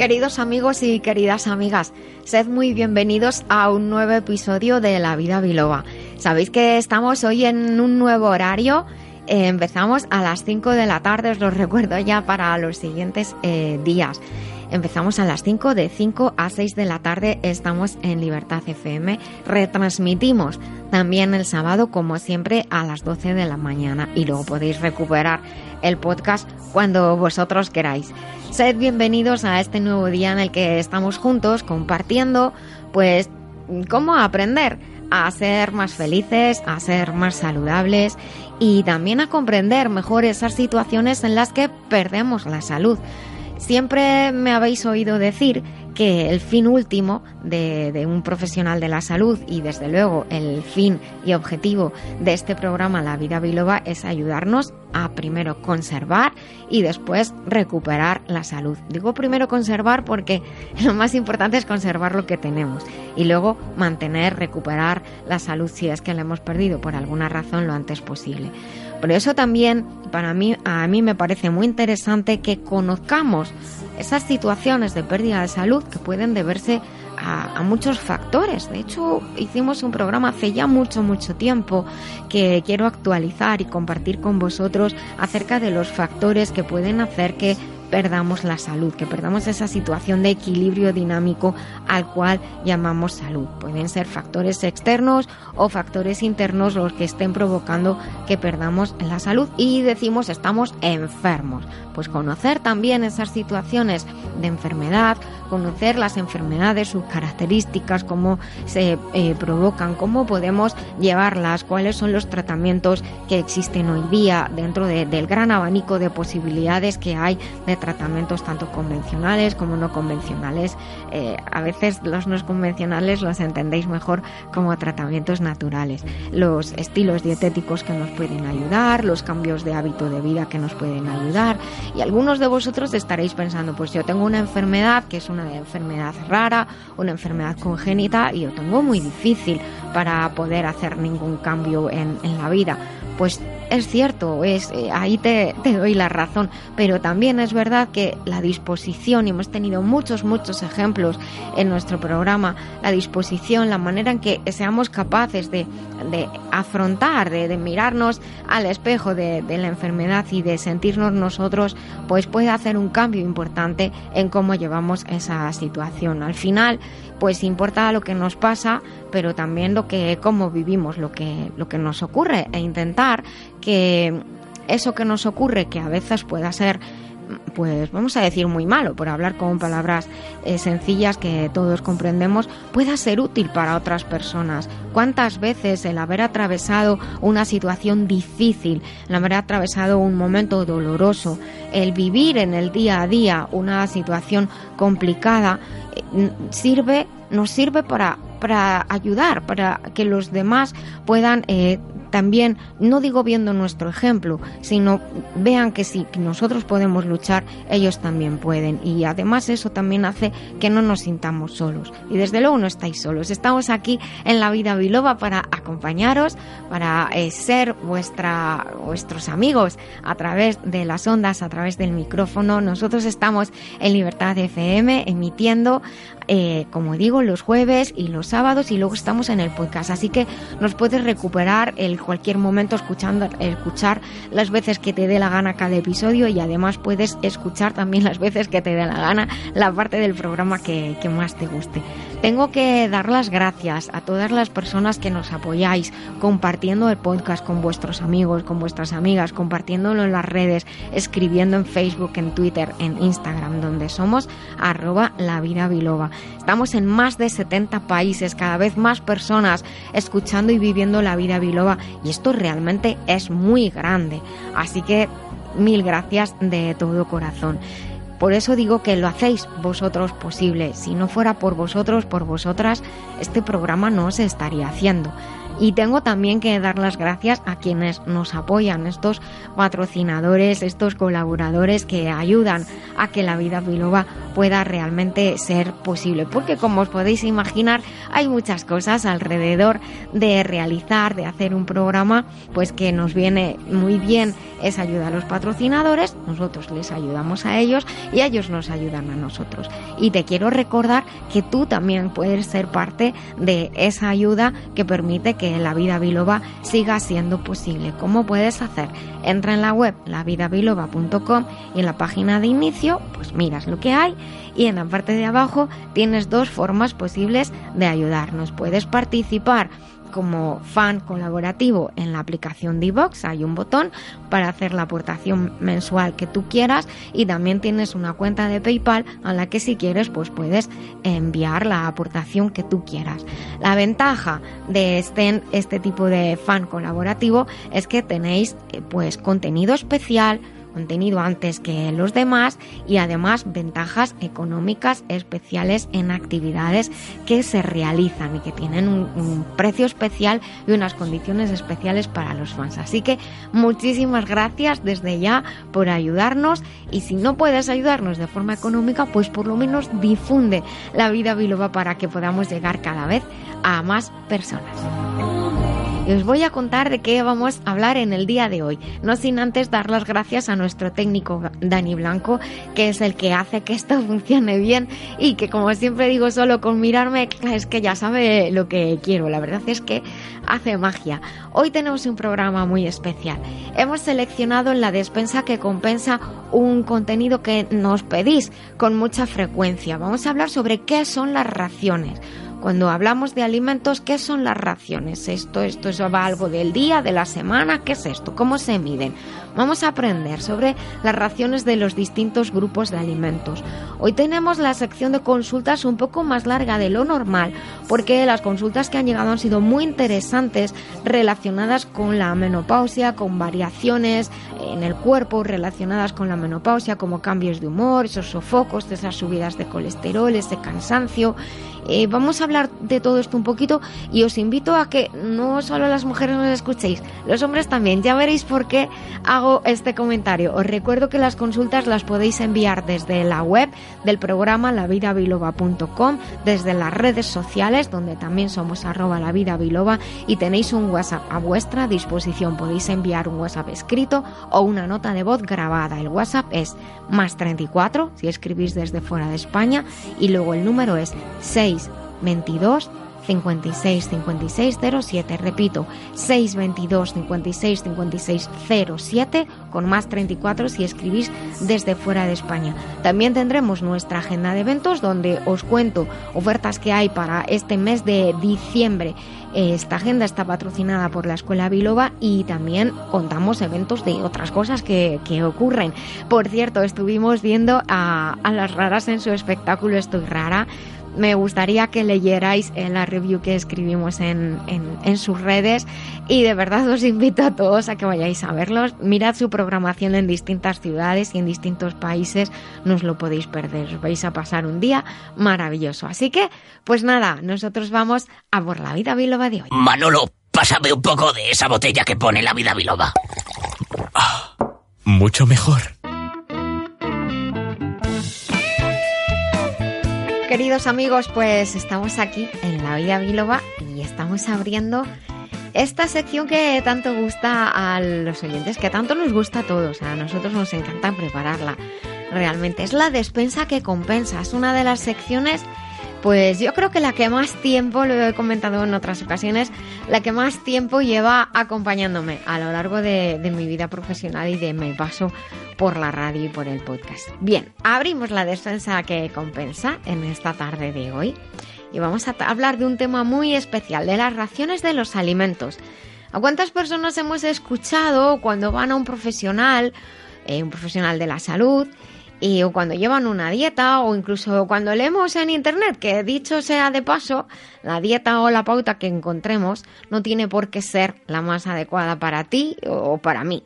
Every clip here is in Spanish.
Queridos amigos y queridas amigas, sed muy bienvenidos a un nuevo episodio de La Vida Biloba. Sabéis que estamos hoy en un nuevo horario. Eh, empezamos a las 5 de la tarde, os lo recuerdo ya para los siguientes eh, días. Empezamos a las 5, de 5 a 6 de la tarde estamos en Libertad FM. Retransmitimos también el sábado, como siempre, a las 12 de la mañana y luego podéis recuperar el podcast cuando vosotros queráis. Sed bienvenidos a este nuevo día en el que estamos juntos compartiendo, pues, cómo aprender a ser más felices, a ser más saludables y también a comprender mejor esas situaciones en las que perdemos la salud. Siempre me habéis oído decir que el fin último de, un profesional de la salud y desde luego el fin y objetivo de este programa La Vida Biloba es ayudarnos a primero conservar y después recuperar la salud. Digo primero conservar porque lo más importante es conservar lo que tenemos y luego mantener, recuperar la salud si es que la hemos perdido por alguna razón lo antes posible. Por eso también para mí a mí me parece muy interesante que conozcamos esas situaciones de pérdida de salud que pueden deberse a, muchos factores. De hecho, hicimos un programa hace ya mucho, mucho tiempo que quiero actualizar y compartir con vosotros acerca de los factores que pueden hacer que perdamos la salud, que perdamos esa situación de equilibrio dinámico al cual llamamos salud. Pueden ser factores externos o factores internos los que estén provocando que perdamos la salud y decimos estamos enfermos. Pues conocer también esas situaciones de enfermedad, conocer las enfermedades, sus características, cómo se eh, provocan, cómo podemos llevarlas, cuáles son los tratamientos que existen hoy día dentro del gran abanico de posibilidades que hay de tratamientos tanto convencionales como no convencionales. Eh, a veces los no convencionales los entendéis mejor como tratamientos naturales. Los estilos dietéticos que nos pueden ayudar, los cambios de hábito de vida que nos pueden ayudar. Y algunos de vosotros estaréis pensando, pues yo tengo una enfermedad que es una enfermedad rara, una enfermedad congénita y yo tengo muy difícil para poder hacer ningún cambio en la vida. Pues es cierto, es, eh, ahí te, doy la razón, pero también es verdad que la disposición, y hemos tenido muchos, muchos ejemplos en nuestro programa, la disposición, la manera en que seamos capaces de, de afrontar, de, de, mirarnos al espejo de, de la enfermedad y de sentirnos nosotros, pues puede hacer un cambio importante en cómo llevamos esa situación. Al final, pues importa lo que nos pasa, pero también lo que cómo vivimos lo que lo que nos ocurre e intentar que eso que nos ocurre que a veces pueda ser pues vamos a decir muy malo, por hablar con palabras eh, sencillas que todos comprendemos, pueda ser útil para otras personas. ¿Cuántas veces el haber atravesado una situación difícil, el haber atravesado un momento doloroso, el vivir en el día a día una situación complicada, eh, sirve, nos sirve para, para ayudar, para que los demás puedan eh, también, no digo viendo nuestro ejemplo, sino vean que si nosotros podemos luchar, ellos también pueden. Y además eso también hace que no nos sintamos solos. Y desde luego no estáis solos. Estamos aquí en la vida biloba para acompañaros, para eh, ser vuestra, vuestros amigos a través de las ondas, a través del micrófono. Nosotros estamos en Libertad FM emitiendo eh, como digo, los jueves y los sábados y luego estamos en el podcast. Así que nos puedes recuperar en cualquier momento escuchando, escuchar las veces que te dé la gana cada episodio y además puedes escuchar también las veces que te dé la gana la parte del programa que, que más te guste. Tengo que dar las gracias a todas las personas que nos apoyáis compartiendo el podcast con vuestros amigos, con vuestras amigas, compartiéndolo en las redes, escribiendo en Facebook, en Twitter, en Instagram, donde somos arroba la vida biloba. Estamos en más de 70 países, cada vez más personas escuchando y viviendo la vida biloba y esto realmente es muy grande. Así que mil gracias de todo corazón. Por eso digo que lo hacéis vosotros posible. Si no fuera por vosotros, por vosotras, este programa no se estaría haciendo. Y tengo también que dar las gracias a quienes nos apoyan, estos patrocinadores, estos colaboradores que ayudan a que la vida biloba pueda realmente ser posible. Porque como os podéis imaginar, hay muchas cosas alrededor de realizar, de hacer un programa, pues que nos viene muy bien es ayuda a los patrocinadores, nosotros les ayudamos a ellos y ellos nos ayudan a nosotros. Y te quiero recordar que tú también puedes ser parte de esa ayuda que permite que la vida biloba siga siendo posible. ¿Cómo puedes hacer? Entra en la web lavidabiloba.com y en la página de inicio, pues miras lo que hay y en la parte de abajo tienes dos formas posibles de ayudarnos. Puedes participar como fan colaborativo en la aplicación de hay un botón para hacer la aportación mensual que tú quieras y también tienes una cuenta de PayPal a la que si quieres pues puedes enviar la aportación que tú quieras. La ventaja de este, este tipo de fan colaborativo es que tenéis eh, pues contenido especial, contenido antes que los demás y además ventajas económicas especiales en actividades que se realizan y que tienen un, precio especial y unas condiciones especiales para los fans. Así que muchísimas gracias desde ya por ayudarnos y si no puedes ayudarnos de forma económica, pues por lo menos difunde la vida biloba para que podamos llegar cada vez a más personas os voy a contar de qué vamos a hablar en el día de hoy. No sin antes dar las gracias a nuestro técnico Dani Blanco, que es el que hace que esto funcione bien y que como siempre digo, solo con mirarme es que ya sabe lo que quiero. La verdad es que hace magia. Hoy tenemos un programa muy especial. Hemos seleccionado en la despensa que compensa un contenido que nos pedís con mucha frecuencia. Vamos a hablar sobre qué son las raciones cuando hablamos de alimentos, ¿qué son las raciones? ¿Esto, esto es algo del día, de la semana? ¿Qué es esto? ¿Cómo se miden? Vamos a aprender sobre las raciones de los distintos grupos de alimentos. Hoy tenemos la sección de consultas un poco más larga de lo normal, porque las consultas que han llegado han sido muy interesantes relacionadas con la menopausia, con variaciones en el cuerpo relacionadas con la menopausia, como cambios de humor, esos sofocos, esas subidas de colesterol, ese cansancio eh, vamos a hablar de todo esto un poquito y os invito a que no solo las mujeres nos escuchéis, los hombres también. Ya veréis por qué este comentario. Os recuerdo que las consultas las podéis enviar desde la web del programa lavidabiloba.com, desde las redes sociales, donde también somos arroba lavidabiloba y tenéis un WhatsApp a vuestra disposición. Podéis enviar un WhatsApp escrito o una nota de voz grabada. El WhatsApp es más 34 si escribís desde fuera de España y luego el número es 6 22 56 56 07. Repito, 622 56 56 07 con más 34 si escribís desde fuera de España. También tendremos nuestra agenda de eventos donde os cuento ofertas que hay para este mes de diciembre. Esta agenda está patrocinada por la Escuela Biloba y también contamos eventos de otras cosas que, que ocurren. Por cierto, estuvimos viendo a, a las raras en su espectáculo Estoy Rara me gustaría que leyerais la review que escribimos en, en, sus redes y de verdad os invito a todos a que vayáis a verlos. Mirad su programación en distintas ciudades y en distintos países, no os lo podéis perder, os vais a pasar un día maravilloso. Así que, pues nada, nosotros vamos a por la vida biloba de hoy. Manolo, pásame un poco de esa botella que pone la vida biloba. Ah, mucho mejor. Queridos amigos, pues estamos aquí en la Vida Biloba y estamos abriendo esta sección que tanto gusta a los oyentes, que tanto nos gusta a todos. A nosotros nos encanta prepararla. Realmente es la despensa que compensa. Es una de las secciones pues yo creo que la que más tiempo, lo he comentado en otras ocasiones, la que más tiempo lleva acompañándome a lo largo de, mi vida profesional y de mi paso por la radio y por el podcast. Bien, abrimos la defensa que compensa en esta tarde de hoy y vamos a hablar de un tema muy especial, de las raciones de los alimentos. ¿A cuántas personas hemos escuchado cuando van a un profesional, eh, un profesional de la salud, y cuando llevan una dieta o incluso cuando leemos en internet que dicho sea de paso la dieta o la pauta que encontremos no tiene por qué ser la más adecuada para ti o para mí.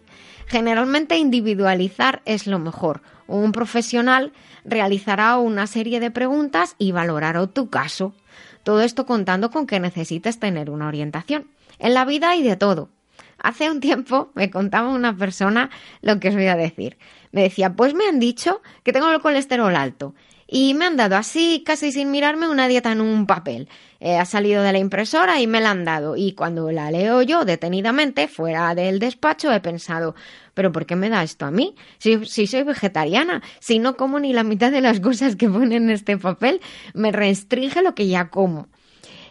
Generalmente individualizar es lo mejor. Un profesional realizará una serie de preguntas y valorará tu caso. Todo esto contando con que necesites tener una orientación. En la vida hay de todo. Hace un tiempo me contaba una persona lo que os voy a decir. Me decía, pues me han dicho que tengo el colesterol alto y me han dado así, casi sin mirarme, una dieta en un papel. Eh, ha salido de la impresora y me la han dado. Y cuando la leo yo detenidamente, fuera del despacho, he pensado, ¿pero por qué me da esto a mí? Si, si soy vegetariana, si no como ni la mitad de las cosas que ponen en este papel, me restringe lo que ya como.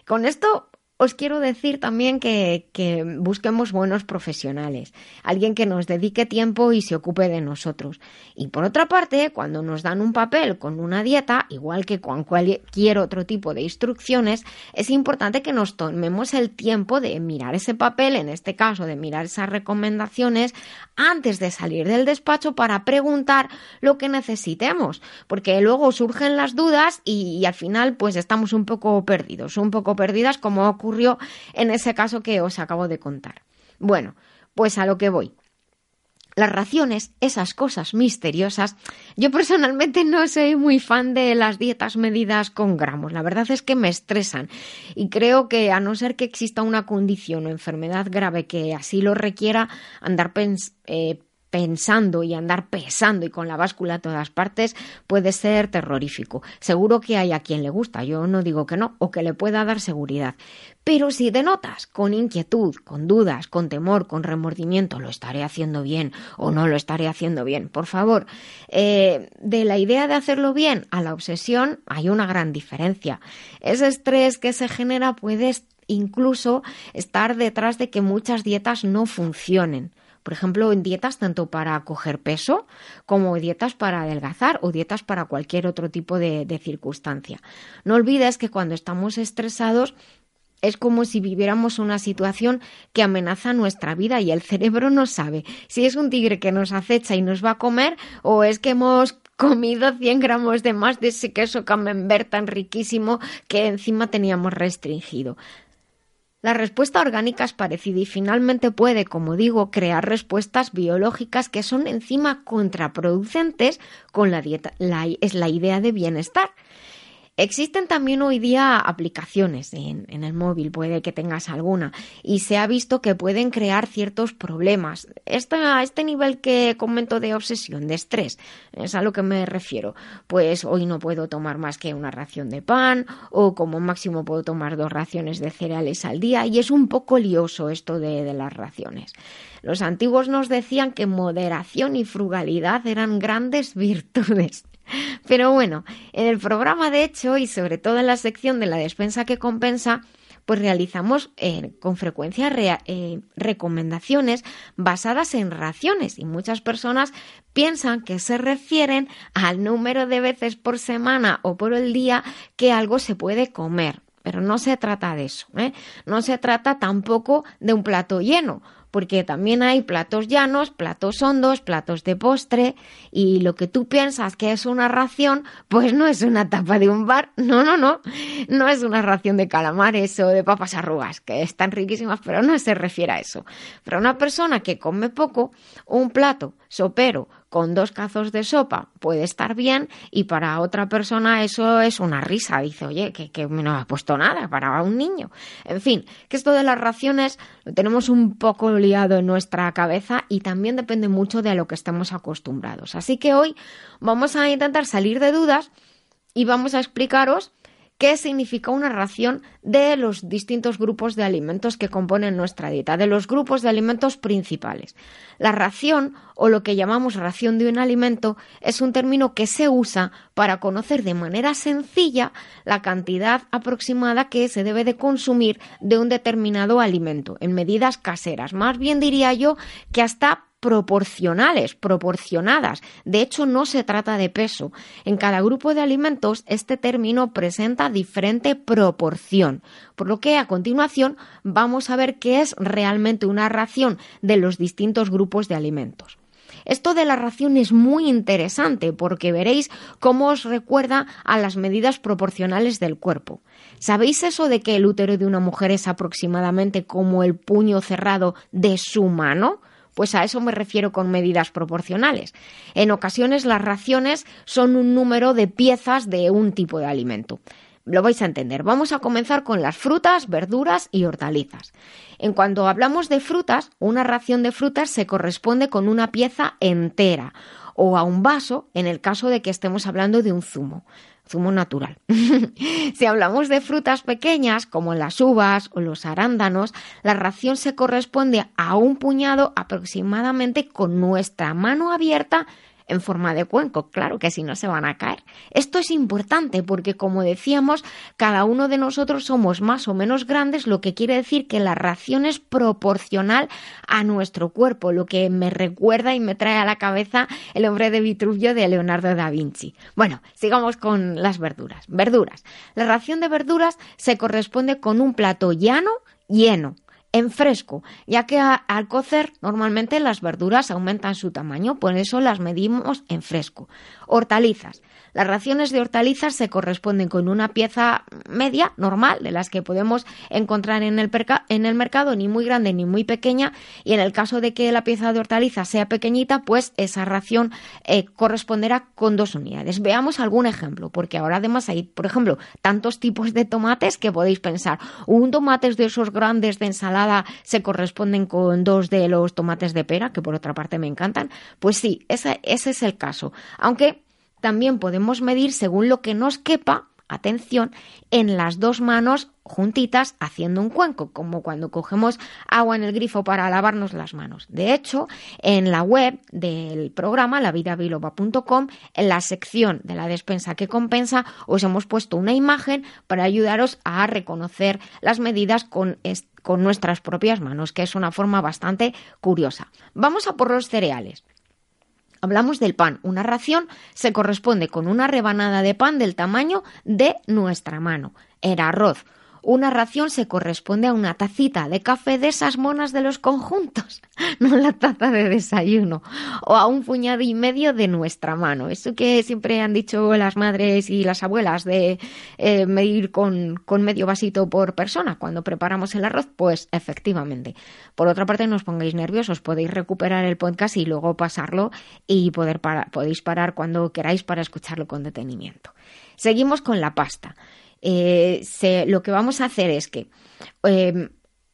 Con esto os quiero decir también que, busquemos buenos profesionales, alguien que nos dedique tiempo y se ocupe de nosotros. Y por otra parte, cuando nos dan un papel con una dieta, igual que con cualquier otro tipo de instrucciones, es importante que nos tomemos el tiempo de mirar ese papel, en este caso de mirar esas recomendaciones, antes de salir del despacho para preguntar lo que necesitemos, porque luego surgen las dudas y, y al final pues estamos un poco perdidos, un poco perdidas como ocurre en ese caso que os acabo de contar. Bueno, pues a lo que voy. Las raciones, esas cosas misteriosas, yo personalmente no soy muy fan de las dietas medidas con gramos. La verdad es que me estresan y creo que a no ser que exista una condición o enfermedad grave que así lo requiera, andar pensando eh, pensando y andar pesando y con la báscula a todas partes puede ser terrorífico. Seguro que hay a quien le gusta, yo no digo que no, o que le pueda dar seguridad. Pero si denotas con inquietud, con dudas, con temor, con remordimiento, lo estaré haciendo bien o no lo estaré haciendo bien, por favor, eh, de la idea de hacerlo bien a la obsesión hay una gran diferencia. Ese estrés que se genera puede incluso estar detrás de que muchas dietas no funcionen por ejemplo, en dietas tanto para coger peso como dietas para adelgazar o dietas para cualquier otro tipo de, circunstancia. No olvides que cuando estamos estresados es como si viviéramos una situación que amenaza nuestra vida y el cerebro no sabe si es un tigre que nos acecha y nos va a comer o es que hemos comido 100 gramos de más de ese queso camembert tan riquísimo que encima teníamos restringido. La respuesta orgánica es parecida y finalmente puede, como digo, crear respuestas biológicas que son encima contraproducentes con la dieta. es la idea de bienestar. Existen también hoy día aplicaciones en, el móvil, puede que tengas alguna, y se ha visto que pueden crear ciertos problemas. Esto, a este nivel que comento de obsesión, de estrés, es a lo que me refiero. Pues hoy no puedo tomar más que una ración de pan, o como máximo puedo tomar dos raciones de cereales al día, y es un poco lioso esto de las raciones. Los antiguos nos decían que moderación y frugalidad eran grandes virtudes. Pero bueno, en el programa de hecho y sobre todo en la sección de la despensa que compensa, pues realizamos eh, con frecuencia eh, recomendaciones basadas en raciones y muchas personas piensan que se refieren al número de veces por semana o por el día que algo se puede comer. Pero no se trata de eso, ¿eh? no se trata tampoco de un plato lleno, porque también hay platos llanos, platos hondos, platos de postre, y lo que tú piensas que es una ración, pues no es una tapa de un bar, no, no, no, no es una ración de calamares o de papas arrugas, que están riquísimas, pero no se refiere a eso. Para una persona que come poco, un plato sopero con dos cazos de sopa puede estar bien y para otra persona eso es una risa. Dice, oye, que, que no ha puesto nada para un niño. En fin, que esto de las raciones lo tenemos un poco liado en nuestra cabeza y también depende mucho de lo que estemos acostumbrados. Así que hoy vamos a intentar salir de dudas y vamos a explicaros qué significa una ración de los distintos grupos de alimentos que componen nuestra dieta, de los grupos de alimentos principales. La ración, o lo que llamamos ración de un alimento, es un término que se usa para conocer de manera sencilla la cantidad aproximada que se debe de consumir de un determinado alimento, en medidas caseras. Más bien diría yo que hasta proporcionales, proporcionadas. De hecho, no se trata de peso. En cada grupo de alimentos, este término presenta diferente proporción, por lo que a continuación vamos a ver qué es realmente una ración de los distintos grupos de alimentos. Esto de la ración es muy interesante porque veréis cómo os recuerda a las medidas proporcionales del cuerpo. ¿Sabéis eso de que el útero de una mujer es aproximadamente como el puño cerrado de su mano? Pues a eso me refiero con medidas proporcionales. En ocasiones las raciones son un número de piezas de un tipo de alimento. Lo vais a entender. Vamos a comenzar con las frutas, verduras y hortalizas. En cuanto hablamos de frutas, una ración de frutas se corresponde con una pieza entera o a un vaso en el caso de que estemos hablando de un zumo zumo natural. si hablamos de frutas pequeñas como las uvas o los arándanos, la ración se corresponde a un puñado aproximadamente con nuestra mano abierta en forma de cuenco, claro que si no se van a caer. Esto es importante porque, como decíamos, cada uno de nosotros somos más o menos grandes, lo que quiere decir que la ración es proporcional a nuestro cuerpo, lo que me recuerda y me trae a la cabeza el hombre de Vitruvio de Leonardo da Vinci. Bueno, sigamos con las verduras. Verduras. La ración de verduras se corresponde con un plato llano, lleno, en fresco, ya que al cocer normalmente las verduras aumentan su tamaño, por eso las medimos en fresco. Hortalizas. Las raciones de hortalizas se corresponden con una pieza media, normal, de las que podemos encontrar en el, en el mercado, ni muy grande ni muy pequeña, y en el caso de que la pieza de hortalizas sea pequeñita, pues esa ración eh, corresponderá con dos unidades. Veamos algún ejemplo, porque ahora además hay, por ejemplo, tantos tipos de tomates que podéis pensar, un tomate de esos grandes de ensalada se corresponden con dos de los tomates de pera, que por otra parte me encantan. Pues sí, ese, ese es el caso. Aunque también podemos medir según lo que nos quepa, atención, en las dos manos juntitas haciendo un cuenco, como cuando cogemos agua en el grifo para lavarnos las manos. De hecho, en la web del programa lavidabiloba.com, en la sección de la despensa que compensa, os hemos puesto una imagen para ayudaros a reconocer las medidas con, con nuestras propias manos, que es una forma bastante curiosa. Vamos a por los cereales. Hablamos del pan. Una ración se corresponde con una rebanada de pan del tamaño de nuestra mano. El arroz. Una ración se corresponde a una tacita de café de esas monas de los conjuntos, no la taza de desayuno, o a un puñado y medio de nuestra mano. Eso que siempre han dicho las madres y las abuelas de eh, medir con, medio vasito por persona cuando preparamos el arroz, pues efectivamente. Por otra parte, no os pongáis nerviosos, podéis recuperar el podcast y luego pasarlo y poder podéis parar cuando queráis para escucharlo con detenimiento. Seguimos con la pasta. Eh, lo que vamos a hacer es que em,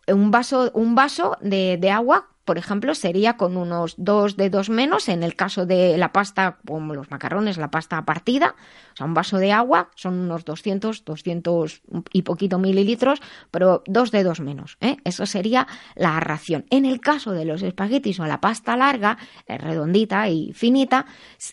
un vaso, un vaso de, agua por ejemplo, sería con unos dos dedos menos en el caso de la pasta, como los macarrones, la pasta partida, o sea, un vaso de agua son unos 200, 200 y poquito mililitros, pero dos dedos menos. ¿eh? Eso sería la ración. En el caso de los espaguetis o la pasta larga, eh, redondita y finita,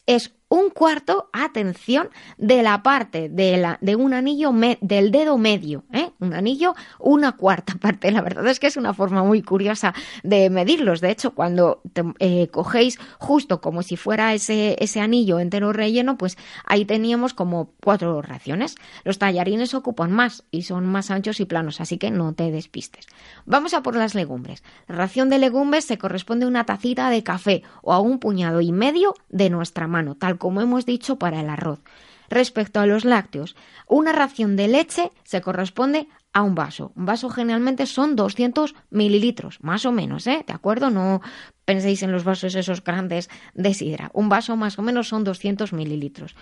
es un cuarto, atención, de la parte de, la, de un anillo del dedo medio, ¿eh? un anillo, una cuarta parte. La verdad es que es una forma muy curiosa de medirlos. De hecho, cuando eh, cogéis justo como si fuera ese, ese anillo entero relleno, pues ahí teníamos como cuatro raciones. Los tallarines ocupan más y son más anchos y planos, así que no te despistes. Vamos a por las legumbres. La ración de legumbres se corresponde a una tacita de café o a un puñado y medio de nuestra mano, tal como hemos dicho, para el arroz. Respecto a los lácteos, una ración de leche se corresponde a un vaso. Un vaso generalmente son 200 mililitros, más o menos, ¿eh? ¿De acuerdo? No penséis en los vasos esos grandes de sidra. Un vaso más o menos son 200 mililitros.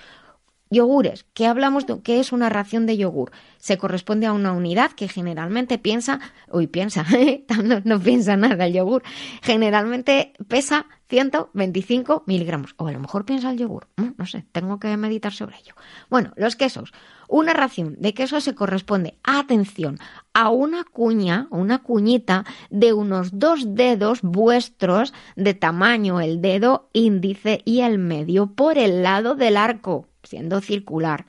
Yogures, ¿qué hablamos de qué es una ración de yogur? Se corresponde a una unidad que generalmente piensa, uy, piensa, no, no piensa nada el yogur, generalmente pesa 125 miligramos, o a lo mejor piensa el yogur, no sé, tengo que meditar sobre ello. Bueno, los quesos, una ración de queso se corresponde, atención, a una cuña, una cuñita de unos dos dedos vuestros de tamaño, el dedo índice y el medio por el lado del arco siendo circular,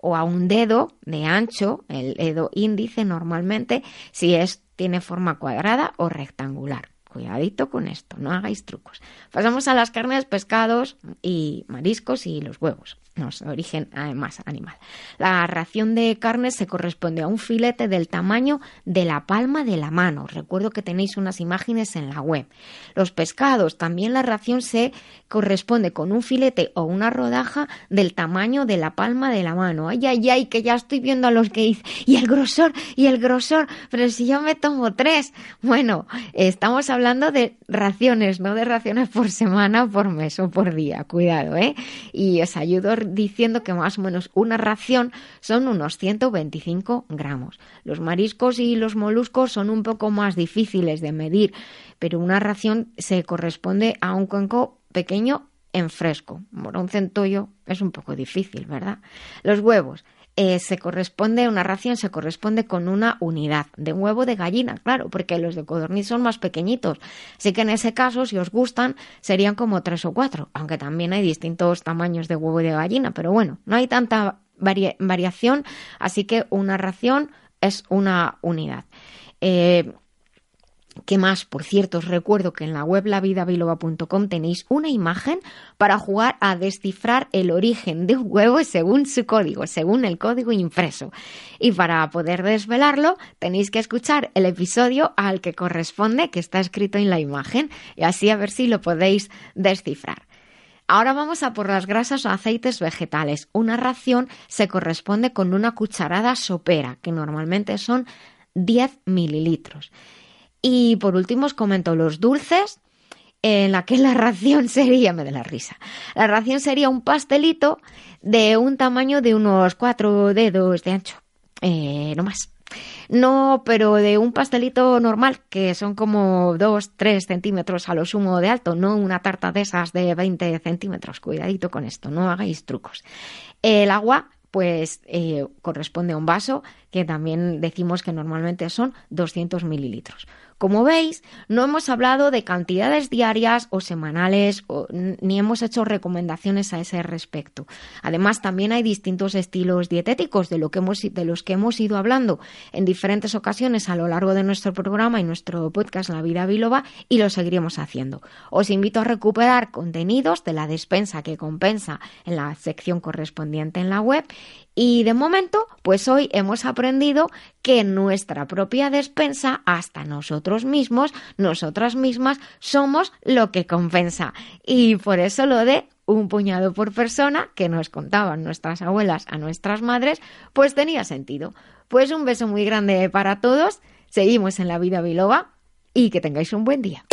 o a un dedo de ancho, el dedo índice normalmente, si es tiene forma cuadrada o rectangular. Cuidadito con esto, no hagáis trucos. Pasamos a las carnes, pescados y mariscos y los huevos no, origen además animal. La ración de carne se corresponde a un filete del tamaño de la palma de la mano. Recuerdo que tenéis unas imágenes en la web. Los pescados, también la ración se corresponde con un filete o una rodaja del tamaño de la palma de la mano. Ay, ay, ay, que ya estoy viendo a los que dicen, y el grosor, y el grosor, pero si yo me tomo tres. Bueno, estamos hablando de raciones, no de raciones por semana, por mes o por día. Cuidado, ¿eh? Y os ayudo diciendo que más o menos una ración son unos 125 gramos. Los mariscos y los moluscos son un poco más difíciles de medir, pero una ración se corresponde a un cuenco pequeño en fresco. un centollo es un poco difícil, ¿verdad? Los huevos eh, se corresponde, una ración se corresponde con una unidad de huevo de gallina, claro, porque los de codorniz son más pequeñitos. Así que en ese caso, si os gustan, serían como tres o cuatro, aunque también hay distintos tamaños de huevo de gallina, pero bueno, no hay tanta variación, así que una ración es una unidad. Eh, ¿Qué más? Por cierto, os recuerdo que en la web lavidabiloba.com tenéis una imagen para jugar a descifrar el origen de un huevo según su código, según el código impreso. Y para poder desvelarlo, tenéis que escuchar el episodio al que corresponde, que está escrito en la imagen, y así a ver si lo podéis descifrar. Ahora vamos a por las grasas o aceites vegetales. Una ración se corresponde con una cucharada sopera, que normalmente son 10 mililitros. Y por último os comento los dulces, en la que la ración sería, me da la risa, la ración sería un pastelito de un tamaño de unos cuatro dedos de ancho, eh, no más. No, pero de un pastelito normal, que son como dos, tres centímetros a lo sumo de alto, no una tarta de esas de 20 centímetros. Cuidadito con esto, no hagáis trucos. El agua pues eh, corresponde a un vaso que también decimos que normalmente son 200 mililitros. Como veis, no hemos hablado de cantidades diarias o semanales ni hemos hecho recomendaciones a ese respecto. Además, también hay distintos estilos dietéticos de, lo que hemos, de los que hemos ido hablando en diferentes ocasiones a lo largo de nuestro programa y nuestro podcast La Vida Biloba y lo seguiremos haciendo. Os invito a recuperar contenidos de la despensa que compensa en la sección correspondiente en la web y de momento, pues hoy hemos aprendido que nuestra propia despensa, hasta nosotros mismos, nosotras mismas, somos lo que compensa. Y por eso lo de un puñado por persona que nos contaban nuestras abuelas a nuestras madres, pues tenía sentido. Pues un beso muy grande para todos. Seguimos en la vida biloba y que tengáis un buen día.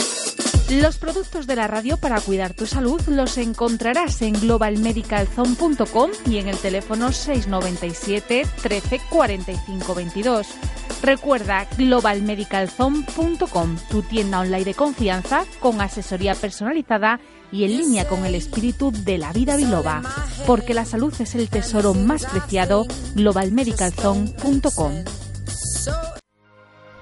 Los productos de la radio para cuidar tu salud los encontrarás en globalmedicalzone.com y en el teléfono 697 13 45 22. Recuerda globalmedicalzone.com, tu tienda online de confianza con asesoría personalizada y en línea con el espíritu de la vida biloba, porque la salud es el tesoro más preciado, globalmedicalzone.com.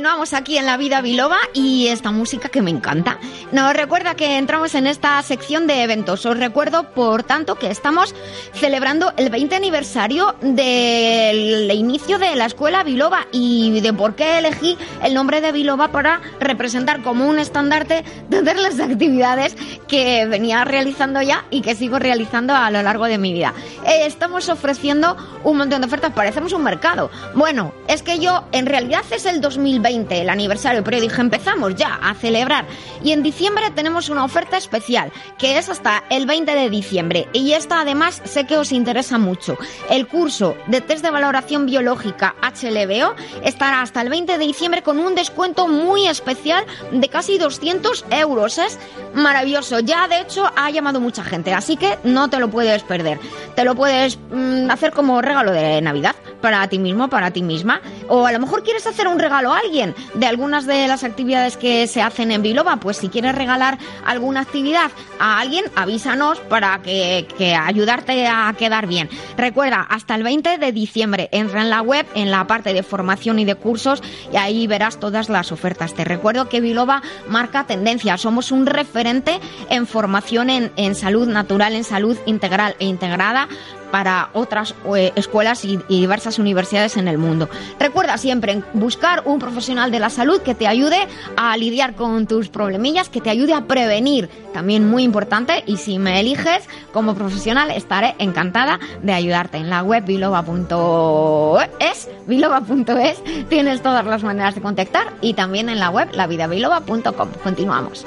continuamos aquí en La Vida Biloba y esta música que me encanta. Nos recuerda que entramos en esta sección de eventos. Os recuerdo, por tanto, que estamos celebrando el 20 aniversario del inicio de la escuela Biloba y de por qué elegí el nombre de Biloba para representar como un estandarte todas las actividades que venía realizando ya y que sigo realizando a lo largo de mi vida. Eh, estamos ofreciendo un montón de ofertas, parecemos un mercado. Bueno, es que yo en realidad es el 2020, el aniversario, pero dije empezamos ya a celebrar y en diciembre tenemos una oferta especial que es hasta el 20 de diciembre y esta además sé que os interesa mucho. El curso de test de valoración biológica HLBO estará hasta el 20 de diciembre con un descuento muy especial de casi 200 euros. Es maravilloso. Ya de hecho ha llamado mucha gente, así que no te lo puedes perder. Te lo puedes mm, hacer como regalo de Navidad para ti mismo, para ti misma. O a lo mejor quieres hacer un regalo a alguien de algunas de las actividades que se hacen en Biloba. Pues si quieres regalar alguna actividad a alguien, avísanos para que, que ayudarte a quedar bien. Recuerda, hasta el 20 de diciembre entra en la web, en la parte de formación y de cursos, y ahí verás todas las ofertas. Te recuerdo que Biloba marca tendencia. Somos un referente en formación en, en salud natural, en salud integral e integrada para otras eh, escuelas y, y diversas universidades en el mundo. Recuerda siempre buscar un profesional de la salud que te ayude a lidiar con tus problemillas, que te ayude a prevenir, también muy importante, y si me eliges como profesional estaré encantada de ayudarte. En la web biloba.es, biloba.es, tienes todas las maneras de contactar y también en la web lavidabiloba.com. Continuamos.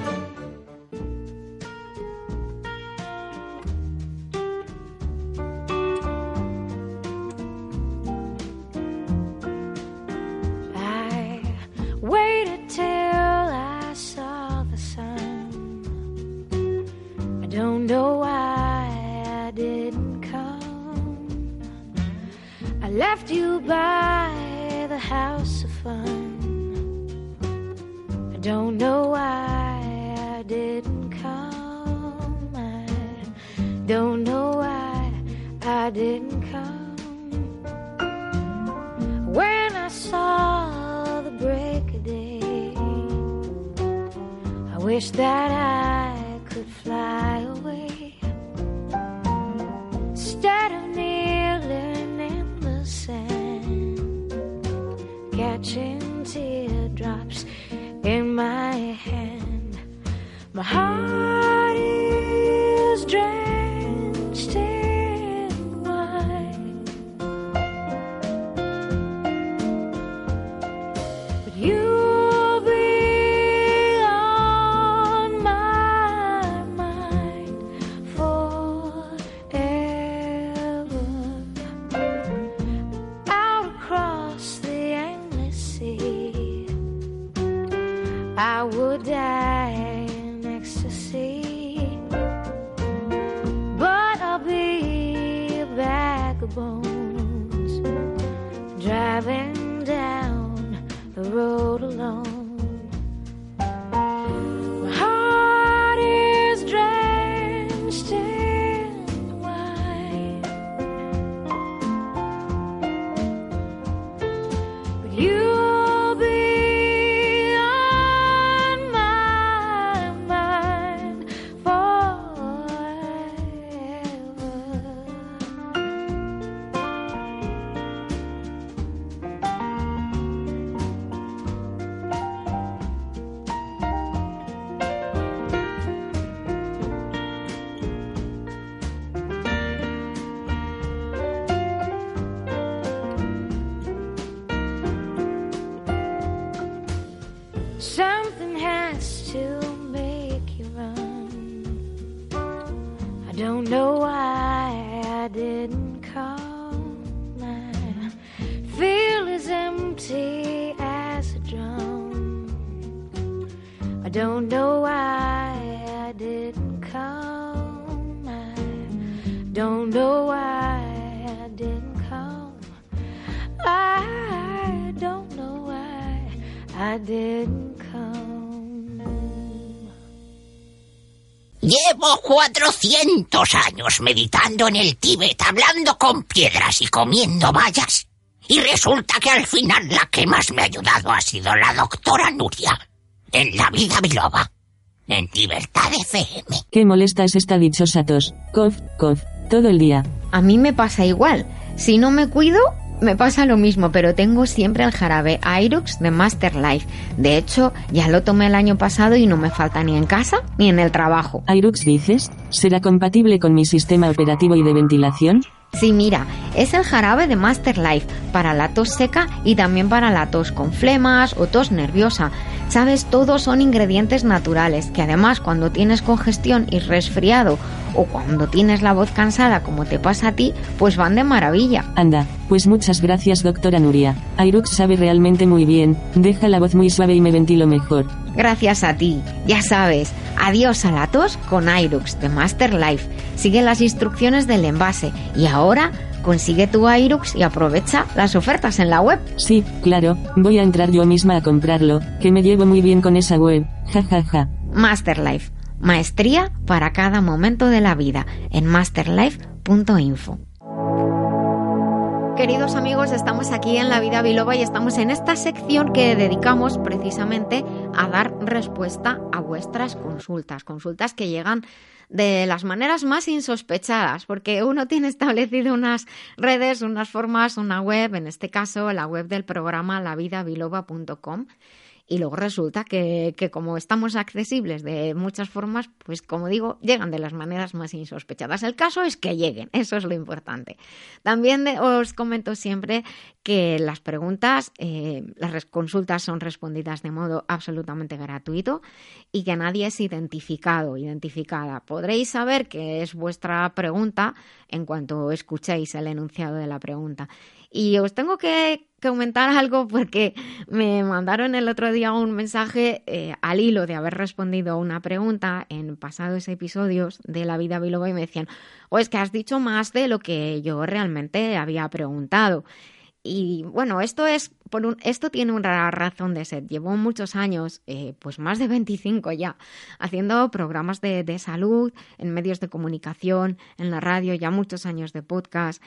catching teardrops in my hand, my heart don't know why I didn't come. I don't know why I didn't come. I don't know why I didn't come. Llevo 400 años meditando en el Tíbet, hablando con piedras y comiendo bayas. Y resulta que al final la que más me ha ayudado ha sido la doctora Nuria. En la vida biloba. En Libertad FM. Qué molesta es esta dichosa tos. Cof, cof, todo el día. A mí me pasa igual. Si no me cuido, me pasa lo mismo, pero tengo siempre el jarabe Irux de Master Life. De hecho, ya lo tomé el año pasado y no me falta ni en casa ni en el trabajo. Irux dices, ¿será compatible con mi sistema operativo y de ventilación? Sí, mira, es el jarabe de Master Life para la tos seca y también para la tos con flemas o tos nerviosa. Sabes, todos son ingredientes naturales que además cuando tienes congestión y resfriado o cuando tienes la voz cansada como te pasa a ti, pues van de maravilla. Anda, pues muchas gracias doctora Nuria. Irux sabe realmente muy bien, deja la voz muy suave y me ventilo mejor. Gracias a ti. Ya sabes, adiós a la tos con Irux de Master Life. Sigue las instrucciones del envase y ahora consigue tu Irux y aprovecha las ofertas en la web. Sí, claro, voy a entrar yo misma a comprarlo, que me llevo muy bien con esa web. Ja ja ja. Master Life, maestría para cada momento de la vida en masterlife.info. Queridos amigos, estamos aquí en La Vida Biloba y estamos en esta sección que dedicamos precisamente a dar respuesta a vuestras consultas, consultas que llegan de las maneras más insospechadas, porque uno tiene establecido unas redes, unas formas, una web, en este caso la web del programa lavidabiloba.com. Y luego resulta que, que, como estamos accesibles de muchas formas, pues como digo, llegan de las maneras más insospechadas. El caso es que lleguen, eso es lo importante. También os comento siempre que las preguntas, eh, las consultas son respondidas de modo absolutamente gratuito y que nadie es identificado, identificada. Podréis saber que es vuestra pregunta en cuanto escuchéis el enunciado de la pregunta. Y os tengo que, que comentar algo porque me mandaron el otro día un mensaje eh, al hilo de haber respondido a una pregunta en pasados episodios de La Vida Biloba y me decían, o es que has dicho más de lo que yo realmente había preguntado. Y bueno, esto es por un, esto tiene una razón de ser. Llevo muchos años, eh, pues más de 25 ya, haciendo programas de, de salud en medios de comunicación, en la radio, ya muchos años de podcast.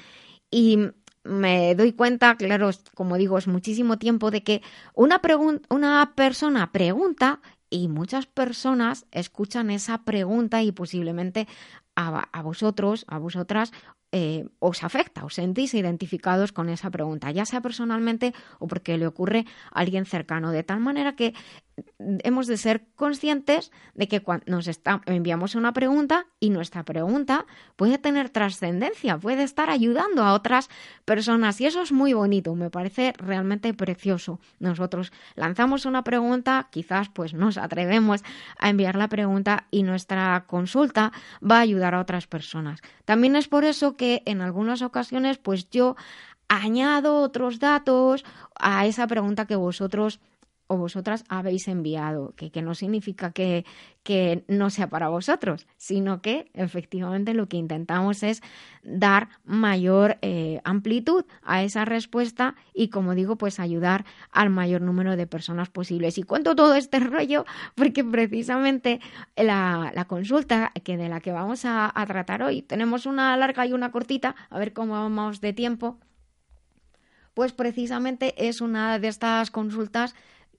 Y me doy cuenta, claro, como digo, es muchísimo tiempo de que una, persona pregunta y muchas personas escuchan esa pregunta y posiblemente a, a vosotros, a vosotras, eh, os afecta, os sentís identificados con esa pregunta, ya sea personalmente o porque le ocurre a alguien cercano, de tal manera que hemos de ser conscientes de que cuando nos enviamos una pregunta y nuestra pregunta puede tener trascendencia, puede estar ayudando a otras personas y eso es muy bonito, me parece realmente precioso. Nosotros lanzamos una pregunta, quizás pues nos atrevemos a enviar la pregunta y nuestra consulta va a ayudar a otras personas. También es por eso que en algunas ocasiones pues yo añado otros datos a esa pregunta que vosotros o vosotras habéis enviado, que, que no significa que, que, no sea para vosotros, sino que efectivamente lo que intentamos es dar mayor eh, amplitud a esa respuesta y, como digo, pues ayudar al mayor número de personas posibles. Y cuento todo este rollo porque precisamente la, la consulta que de la que vamos a, a tratar hoy, tenemos una larga y una cortita, a ver cómo vamos de tiempo, pues precisamente es una de estas consultas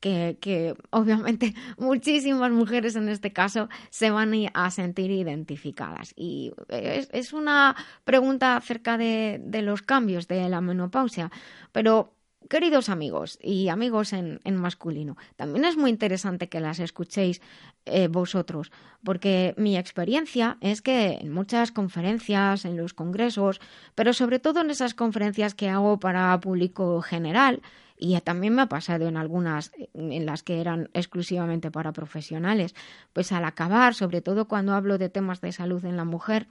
que, obviamente muchísimas mujeres en este caso se van a sentir identificadas. Y es, una pregunta acerca de, los cambios de la menopausia, pero queridos amigos y amigos en, en, masculino, también es muy interesante que las escuchéis eh, vosotros, porque mi experiencia es que en muchas conferencias, en los congresos, pero sobre todo en esas conferencias que hago para público general, y también me ha pasado en algunas en las que eran exclusivamente para profesionales, pues al acabar, sobre todo cuando hablo de temas de salud en la mujer,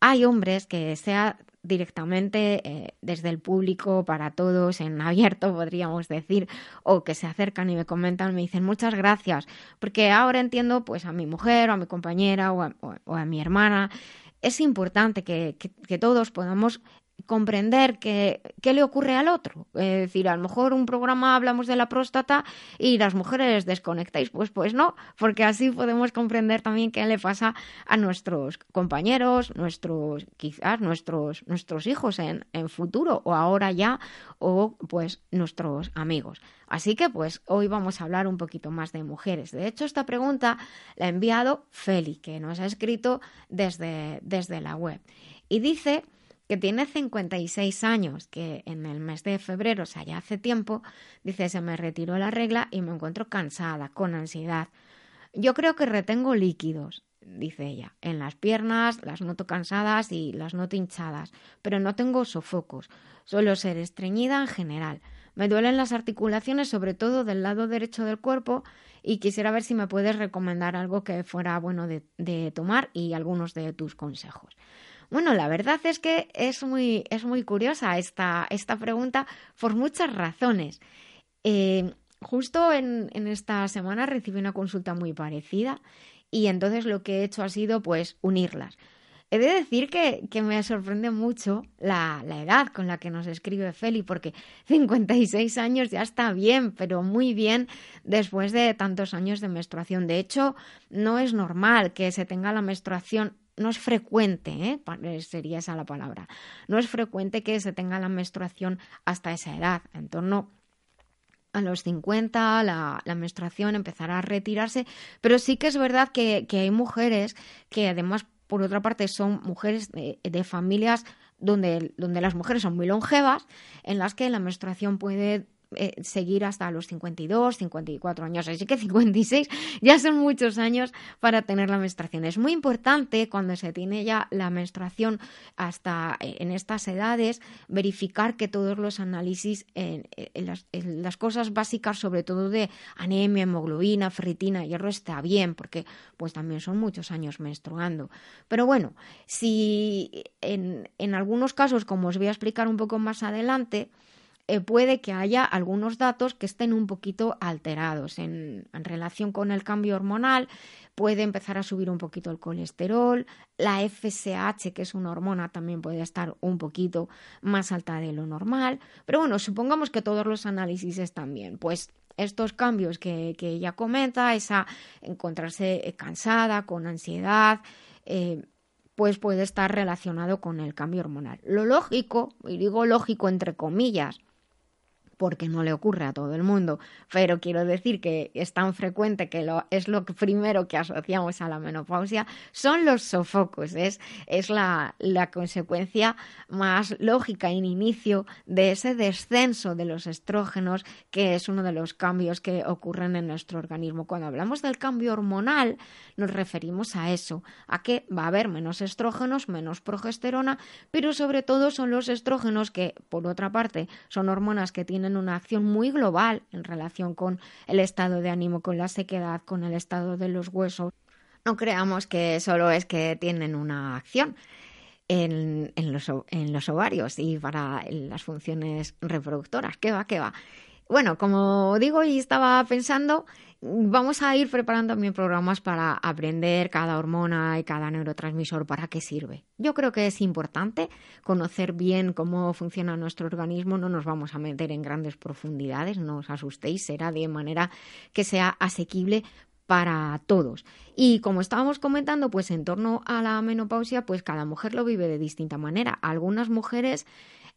hay hombres que sea directamente eh, desde el público para todos en abierto podríamos decir o que se acercan y me comentan me dicen muchas gracias porque ahora entiendo pues a mi mujer o a mi compañera o a, o a mi hermana. Es importante que, que todos podamos comprender qué, le ocurre al otro. Es decir, a lo mejor un programa hablamos de la próstata y las mujeres desconectáis. Pues, pues no, porque así podemos comprender también qué le pasa a nuestros compañeros, nuestros, quizás nuestros, nuestros hijos en, en futuro o ahora ya, o pues nuestros amigos. Así que pues hoy vamos a hablar un poquito más de mujeres. De hecho, esta pregunta la ha enviado Feli, que nos ha escrito desde, desde la web. Y dice que tiene 56 años, que en el mes de febrero, o sea, ya hace tiempo, dice, se me retiró la regla y me encuentro cansada, con ansiedad. Yo creo que retengo líquidos, dice ella. En las piernas las noto cansadas y las noto hinchadas, pero no tengo sofocos. Suelo ser estreñida en general. Me duelen las articulaciones, sobre todo del lado derecho del cuerpo, y quisiera ver si me puedes recomendar algo que fuera bueno de, de tomar y algunos de tus consejos. Bueno, la verdad es que es muy, es muy curiosa esta, esta pregunta por muchas razones. Eh, justo en, en, esta semana recibí una consulta muy parecida y entonces lo que he hecho ha sido pues unirlas. He de decir que, que me sorprende mucho la, la, edad con la que nos escribe Feli, porque 56 años ya está bien, pero muy bien después de tantos años de menstruación. De hecho, no es normal que se tenga la menstruación no es frecuente, ¿eh? sería esa la palabra, no es frecuente que se tenga la menstruación hasta esa edad, en torno a los 50 la, menstruación empezará a retirarse, pero sí que es verdad que, que, hay mujeres que además, por otra parte, son mujeres de, de familias donde, donde las mujeres son muy longevas, en las que la menstruación puede eh, seguir hasta los 52, 54 años. Así que 56 ya son muchos años para tener la menstruación. Es muy importante cuando se tiene ya la menstruación hasta eh, en estas edades verificar que todos los análisis en, las, cosas básicas, sobre todo de anemia, hemoglobina, ferritina, hierro, está bien, porque pues también son muchos años menstruando. Pero bueno, si en, en algunos casos, como os voy a explicar un poco más adelante, eh, puede que haya algunos datos que estén un poquito alterados en, relación con el cambio hormonal. Puede empezar a subir un poquito el colesterol, la FSH, que es una hormona, también puede estar un poquito más alta de lo normal. Pero bueno, supongamos que todos los análisis están bien. Pues estos cambios que, que ella comenta, esa encontrarse cansada, con ansiedad, eh, pues puede estar relacionado con el cambio hormonal. Lo lógico, y digo lógico entre comillas, porque no le ocurre a todo el mundo, pero quiero decir que es tan frecuente que es lo primero que asociamos a la menopausia, son los sofocos, es, es la, la consecuencia más lógica en inicio de ese descenso de los estrógenos, que es uno de los cambios que ocurren en nuestro organismo. Cuando hablamos del cambio hormonal, nos referimos a eso, a que va a haber menos estrógenos, menos progesterona, pero sobre todo son los estrógenos que, por otra parte, son hormonas que tienen una acción muy global en relación con el estado de ánimo, con la sequedad, con el estado de los huesos. No creamos que solo es que tienen una acción en, en, los, en los, ovarios y para las funciones reproductoras. ¿Qué va? ¿Qué va? Bueno, como digo y estaba pensando, vamos a ir preparando también programas para aprender cada hormona y cada neurotransmisor para qué sirve. Yo creo que es importante conocer bien cómo funciona nuestro organismo, no nos vamos a meter en grandes profundidades, no os asustéis, será de manera que sea asequible para todos. Y como estábamos comentando, pues en torno a la menopausia, pues cada mujer lo vive de distinta manera. Algunas mujeres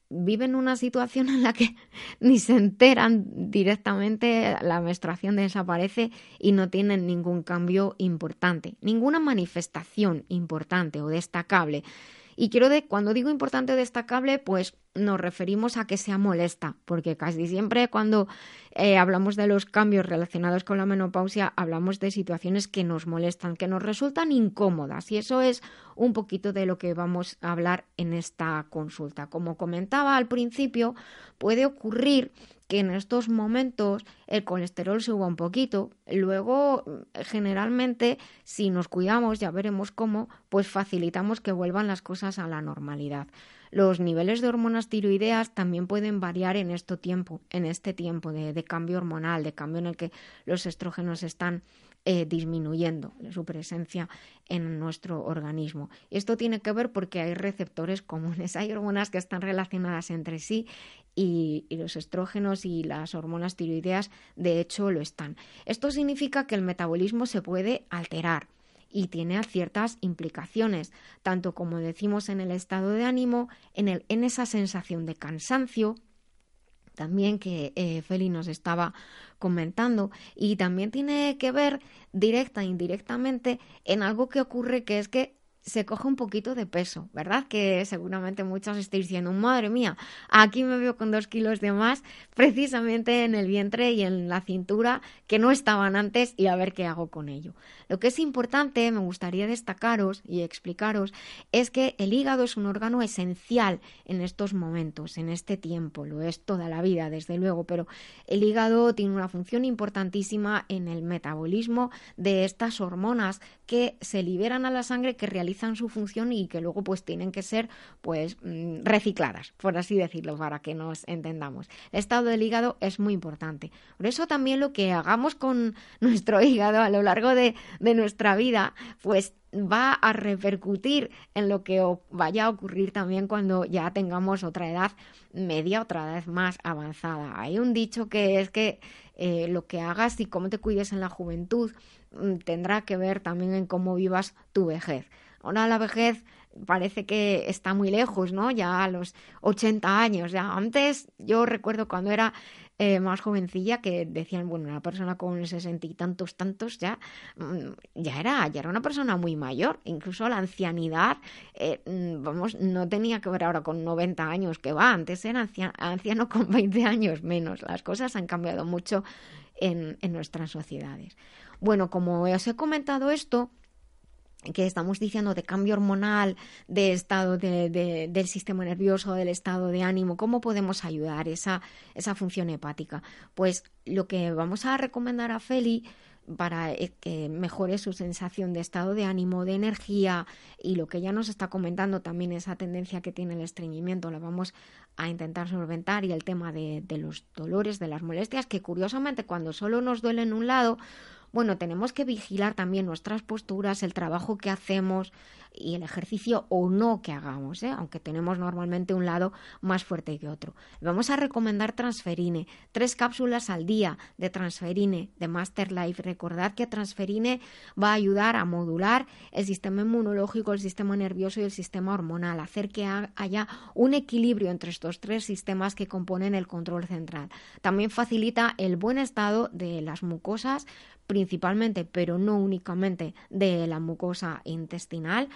viven una situación en la que ni se enteran directamente, la menstruación desaparece y no tienen ningún cambio importante, ninguna manifestación importante o destacable. Y quiero de, cuando digo importante o destacable, pues nos referimos a que sea molesta, porque casi siempre cuando eh, hablamos de los cambios relacionados con la menopausia, hablamos de situaciones que nos molestan, que nos resultan incómodas, y eso es un poquito de lo que vamos a hablar en esta consulta. Como comentaba al principio, puede ocurrir que en estos momentos el colesterol suba un poquito. Luego, generalmente, si nos cuidamos, ya veremos cómo, pues facilitamos que vuelvan las cosas a la normalidad. Los niveles de hormonas tiroideas también pueden variar en este tiempo, en este tiempo de, cambio hormonal, de cambio en el que los estrógenos están eh, disminuyendo su presencia en nuestro organismo. Esto tiene que ver porque hay receptores comunes, hay hormonas que están relacionadas entre sí y, los estrógenos y las hormonas tiroideas de hecho lo están. Esto significa que el metabolismo se puede alterar y tiene ciertas implicaciones, tanto como decimos en el estado de ánimo, en, el, en esa sensación de cansancio, también que eh, Feli nos estaba comentando y también tiene que ver directa e indirectamente en algo que ocurre que es que se coge un poquito de peso, ¿verdad? Que seguramente muchos estéis diciendo, madre mía, aquí me veo con dos kilos de más, precisamente en el vientre y en la cintura, que no estaban antes, y a ver qué hago con ello. Lo que es importante, me gustaría destacaros y explicaros, es que el hígado es un órgano esencial en estos momentos, en este tiempo, lo es toda la vida, desde luego, pero el hígado tiene una función importantísima en el metabolismo de estas hormonas que se liberan a la sangre, que realizan su función y que luego pues tienen que ser pues mm, recicladas, por así decirlo, para que nos entendamos. El estado del hígado es muy importante. Por eso también lo que hagamos con nuestro hígado a lo largo de, de nuestra vida, pues va a repercutir en lo que vaya a ocurrir también cuando ya tengamos otra edad media, otra edad más avanzada. Hay un dicho que es que eh, lo que hagas y cómo te cuides en la juventud mm, tendrá que ver también en cómo vivas tu vejez. Ahora la vejez parece que está muy lejos, ¿no? Ya a los 80 años. Ya antes, yo recuerdo cuando era eh, más jovencilla que decían, bueno, una persona con sesenta y tantos, tantos, ya, mm, ya, era, ya era una persona muy mayor. Incluso la ancianidad, eh, mm, vamos, no tenía que ver ahora con 90 años que va. Antes era anciano, con 20 años menos. Las cosas han cambiado mucho en, en nuestras sociedades. Bueno, como os he comentado esto, que estamos diciendo de cambio hormonal, de estado de, de, del sistema nervioso, del estado de ánimo, ¿cómo podemos ayudar esa, esa función hepática? Pues lo que vamos a recomendar a Feli para eh, que mejore su sensación de estado de ánimo, de energía y lo que ya nos está comentando también esa tendencia que tiene el estreñimiento, la vamos a intentar solventar y el tema de, de los dolores, de las molestias, que curiosamente cuando solo nos duele en un lado, bueno, tenemos que vigilar también nuestras posturas, el trabajo que hacemos y el ejercicio o no que hagamos, ¿eh? aunque tenemos normalmente un lado más fuerte que otro. Vamos a recomendar Transferine, tres cápsulas al día de Transferine, de Master Life. Recordad que Transferine va a ayudar a modular el sistema inmunológico, el sistema nervioso y el sistema hormonal, hacer que haya un equilibrio entre estos tres sistemas que componen el control central. También facilita el buen estado de las mucosas principalmente, pero no únicamente, de la mucosa intestinal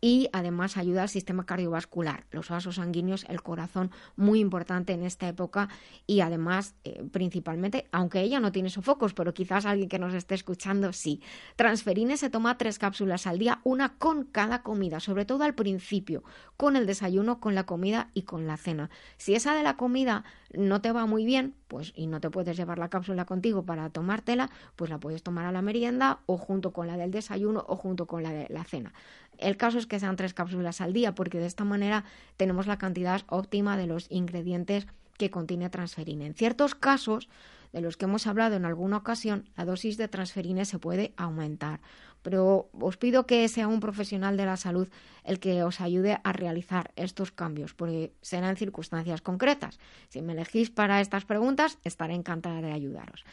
y además ayuda al sistema cardiovascular, los vasos sanguíneos, el corazón, muy importante en esta época y además, eh, principalmente, aunque ella no tiene sofocos, pero quizás alguien que nos esté escuchando sí. Transferine se toma tres cápsulas al día, una con cada comida, sobre todo al principio, con el desayuno, con la comida y con la cena. Si esa de la comida no te va muy bien, pues y no te puedes llevar la cápsula contigo para tomártela, pues la puedes tomar a la merienda o junto con la del desayuno o junto con la de la cena. El caso es que sean tres cápsulas al día, porque de esta manera tenemos la cantidad óptima de los ingredientes que contiene transferina. En ciertos casos, de los que hemos hablado en alguna ocasión, la dosis de transferina se puede aumentar. Pero os pido que sea un profesional de la salud el que os ayude a realizar estos cambios, porque serán circunstancias concretas. Si me elegís para estas preguntas, estaré encantada de ayudaros.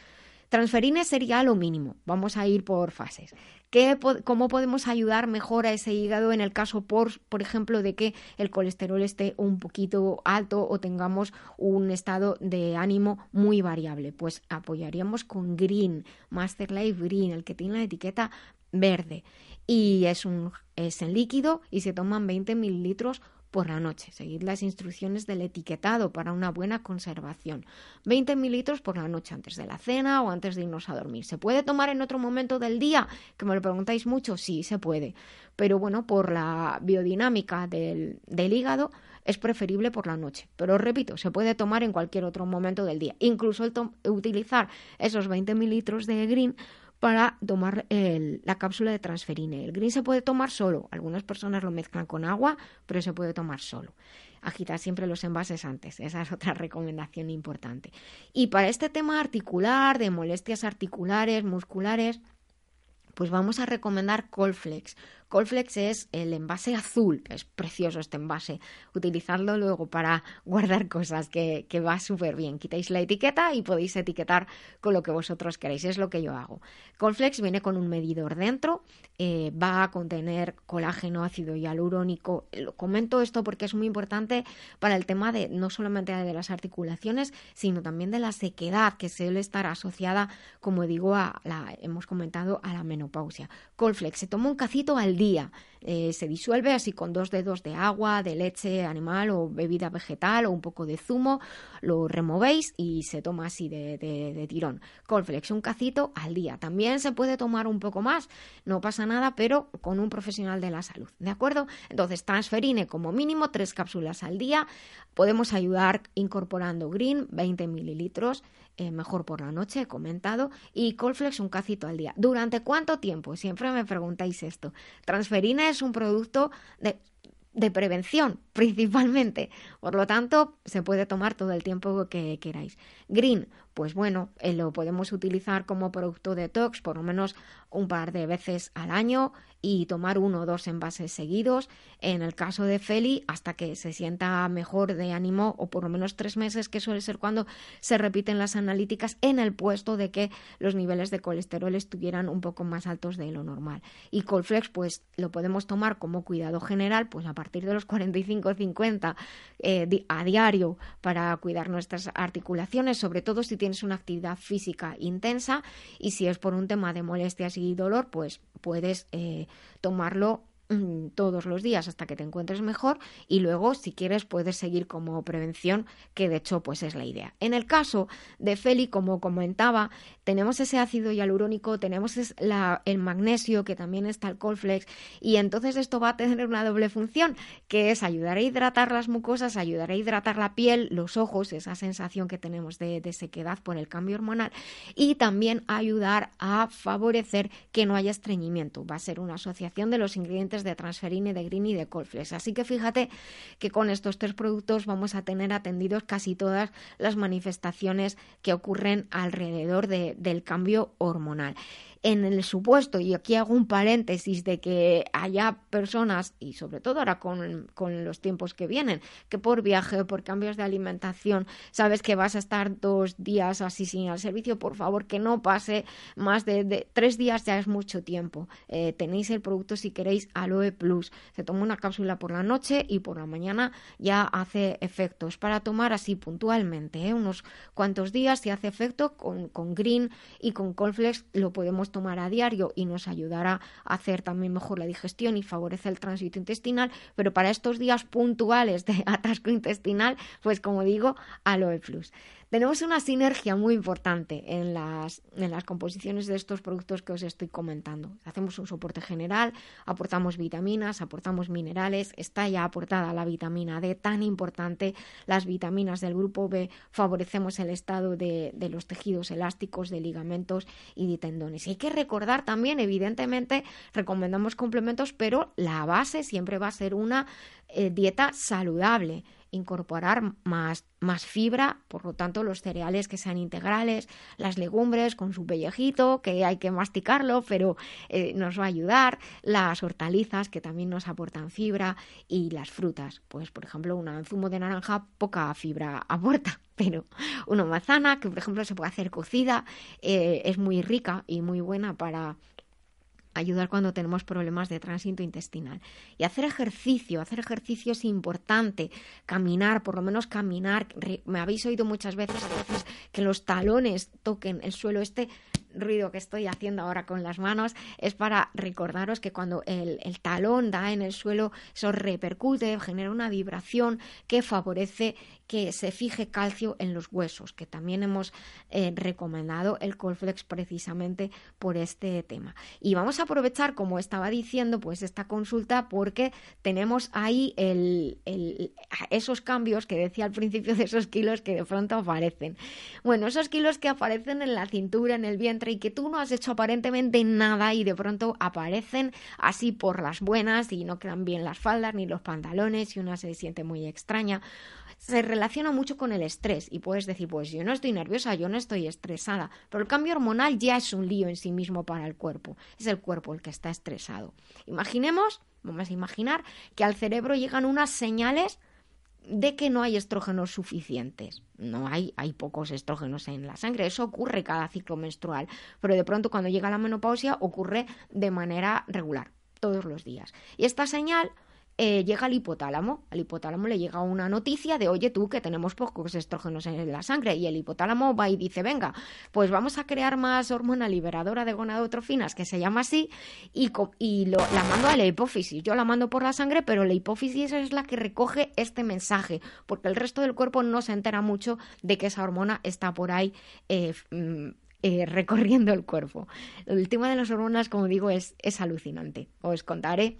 Transferine sería lo mínimo. Vamos a ir por fases. ¿Qué, ¿Cómo podemos ayudar mejor a ese hígado en el caso, por, por ejemplo, de que el colesterol esté un poquito alto o tengamos un estado de ánimo muy variable? Pues apoyaríamos con Green, Master Life Green, el que tiene la etiqueta verde. Y es, un, es en líquido y se toman 20 mililitros por la noche. Seguid las instrucciones del etiquetado para una buena conservación. 20 mililitros por la noche antes de la cena o antes de irnos a dormir. ¿Se puede tomar en otro momento del día? Que me lo preguntáis mucho. Sí, se puede. Pero bueno, por la biodinámica del, del hígado es preferible por la noche. Pero repito, se puede tomar en cualquier otro momento del día. Incluso utilizar esos 20 mililitros de green para tomar la cápsula de transferine. El green se puede tomar solo. Algunas personas lo mezclan con agua, pero se puede tomar solo. Agitar siempre los envases antes. Esa es otra recomendación importante. Y para este tema articular, de molestias articulares, musculares, pues vamos a recomendar Colflex. Colflex es el envase azul, es precioso este envase. Utilizadlo luego para guardar cosas, que, va súper bien. Quitáis la etiqueta y podéis etiquetar con lo que vosotros queráis, es lo que yo hago. Colflex viene con un medidor dentro, eh, va a contener colágeno, ácido hialurónico. Lo comento esto porque es muy importante para el tema de no solamente de las articulaciones, sino también de la sequedad que suele estar asociada, como digo, hemos comentado, a la menopausia. Colflex se toma un cacito al día día. Eh, se disuelve así con dos dedos de agua, de leche animal o bebida vegetal o un poco de zumo, lo removéis y se toma así de, tirón. Colflex, un cacito al día. También se puede tomar un poco más, no pasa nada, pero con un profesional de la salud, ¿de acuerdo? Entonces, transferine como mínimo tres cápsulas al día. Podemos ayudar incorporando green, 20 mililitros, eh, mejor por la noche, he comentado, y Colflex un cacito al día. ¿Durante cuánto tiempo? Siempre me preguntáis esto. Es un producto de de prevención principalmente. Por lo tanto, se puede tomar todo el tiempo que queráis. Green, pues bueno, eh, lo podemos utilizar como producto detox por lo menos un par de veces al año y tomar uno o dos envases seguidos. En el caso de Feli, hasta que se sienta mejor de ánimo o por lo menos tres meses, que suele ser cuando se repiten las analíticas en el puesto de que los niveles de colesterol estuvieran un poco más altos de lo normal. Y Colflex, pues lo podemos tomar como cuidado general, pues a partir de los 45-50 eh, a diario para cuidar nuestras articulaciones, sobre todo si tienes una actividad física intensa y si es por un tema de molestias y dolor, pues puedes eh, tomarlo todos los días hasta que te encuentres mejor y luego si quieres puedes seguir como prevención que de hecho pues es la idea. En el caso de Feli como comentaba tenemos ese ácido hialurónico, tenemos el magnesio que también está el Colflex y entonces esto va a tener una doble función que es ayudar a hidratar las mucosas, ayudar a hidratar la piel, los ojos, esa sensación que tenemos de sequedad por el cambio hormonal y también ayudar a favorecer que no haya estreñimiento. Va a ser una asociación de los ingredientes de transferine, de green y de colflex. Así que fíjate que con estos tres productos vamos a tener atendidos casi todas las manifestaciones que ocurren alrededor del cambio hormonal en el supuesto, y aquí hago un paréntesis, de que haya personas, y sobre todo ahora con, los tiempos que vienen, que por viaje por cambios de alimentación sabes que vas a estar dos días así sin el servicio, por favor que no pase más de, tres días, ya es mucho tiempo. Eh, tenéis el producto si queréis Aloe Plus. Se toma una cápsula por la noche y por la mañana ya hace efectos para tomar así puntualmente, ¿eh? unos cuantos días si hace efecto con, con Green y con Colflex lo podemos tomar a diario y nos ayudará a hacer también mejor la digestión y favorece el tránsito intestinal, pero para estos días puntuales de atasco intestinal, pues como digo, aloe plus tenemos una sinergia muy importante en las, en las composiciones de estos productos que os estoy comentando. Hacemos un soporte general, aportamos vitaminas, aportamos minerales, está ya aportada la vitamina D, tan importante, las vitaminas del grupo B, favorecemos el estado de, de los tejidos elásticos, de ligamentos y de tendones. Y hay que recordar también, evidentemente, recomendamos complementos, pero la base siempre va a ser una eh, dieta saludable incorporar más, más fibra, por lo tanto los cereales que sean integrales, las legumbres con su pellejito, que hay que masticarlo, pero eh, nos va a ayudar, las hortalizas que también nos aportan fibra y las frutas, pues por ejemplo un zumo de naranja poca fibra aporta, pero una manzana que por ejemplo se puede hacer cocida, eh, es muy rica y muy buena para ayudar cuando tenemos problemas de tránsito intestinal. Y hacer ejercicio, hacer ejercicio es importante, caminar, por lo menos caminar. Me habéis oído muchas veces, veces que los talones toquen el suelo este ruido que estoy haciendo ahora con las manos es para recordaros que cuando el, el talón da en el suelo, eso repercute, genera una vibración que favorece que se fije calcio en los huesos, que también hemos eh, recomendado el Colflex precisamente por este tema. Y vamos a aprovechar, como estaba diciendo, pues esta consulta porque tenemos ahí el, esos cambios que decía al principio de esos kilos que de pronto aparecen. Bueno, esos kilos que aparecen en la cintura, en el vientre y que tú no has hecho aparentemente nada y de pronto aparecen así por las buenas y no quedan bien las faldas ni los pantalones y una se siente muy extraña se relaciona mucho con el estrés y puedes decir, pues yo no estoy nerviosa, yo no estoy estresada, pero el cambio hormonal ya es un lío en sí mismo para el cuerpo, es el cuerpo el que está estresado. Imaginemos, vamos a imaginar que al cerebro llegan unas señales de que no hay estrógenos suficientes. No hay, hay pocos estrógenos en la sangre. Eso ocurre cada ciclo menstrual. Pero de pronto cuando llega la menopausia ocurre de manera regular, todos los días. Y esta señal eh, llega al hipotálamo. Al hipotálamo le llega una noticia de, oye tú, que tenemos pocos estrógenos en la sangre. Y el hipotálamo va y dice, venga, pues vamos a crear más hormona liberadora de gonadotrofinas, que se llama así, y, lo, la mando a la hipófisis. Yo la mando por la sangre, pero la hipófisis es la que recoge este mensaje, porque el resto del cuerpo no se entera mucho de que esa hormona está por ahí. Eh, mm, eh, recorriendo el cuerpo. El tema de las hormonas, como digo, es, es alucinante. Os contaré